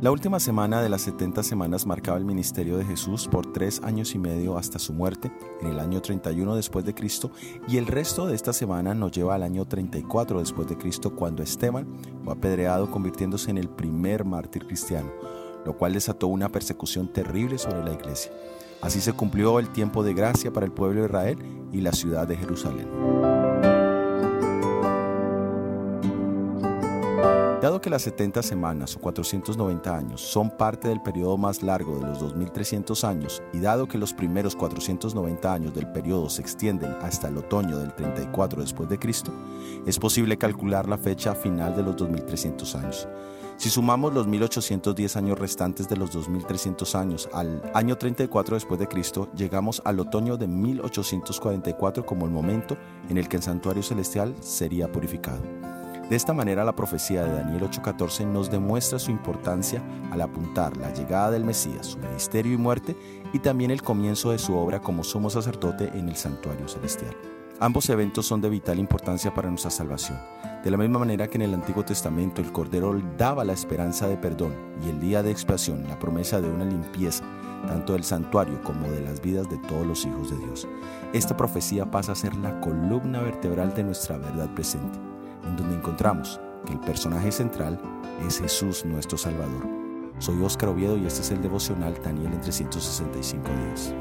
La última semana de las 70 semanas marcaba el ministerio de Jesús por tres años y medio hasta su muerte, en el año 31 después de Cristo, y el resto de esta semana nos lleva al año 34 después de Cristo, cuando Esteban fue apedreado convirtiéndose en el primer mártir cristiano, lo cual desató una persecución terrible sobre la iglesia. Así se cumplió el tiempo de gracia para el pueblo de Israel y la ciudad de Jerusalén. Dado que las 70 semanas o 490 años son parte del periodo más largo de los 2300 años y dado que los primeros 490 años del periodo se extienden hasta el otoño del 34 después de Cristo, es posible calcular la fecha final de los 2300 años. Si sumamos los 1810 años restantes de los 2300 años al año 34 después de Cristo, llegamos al otoño de 1844 como el momento en el que el santuario celestial sería purificado. De esta manera la profecía de Daniel 8:14 nos demuestra su importancia al apuntar la llegada del Mesías, su ministerio y muerte, y también el comienzo de su obra como sumo sacerdote en el santuario celestial. Ambos eventos son de vital importancia para nuestra salvación. De la misma manera que en el Antiguo Testamento el Cordero daba la esperanza de perdón y el día de expiación la promesa de una limpieza, tanto del santuario como de las vidas de todos los hijos de Dios. Esta profecía pasa a ser la columna vertebral de nuestra verdad presente en donde encontramos que el personaje central es Jesús nuestro Salvador. Soy Óscar Oviedo y este es el devocional Daniel en 365 días.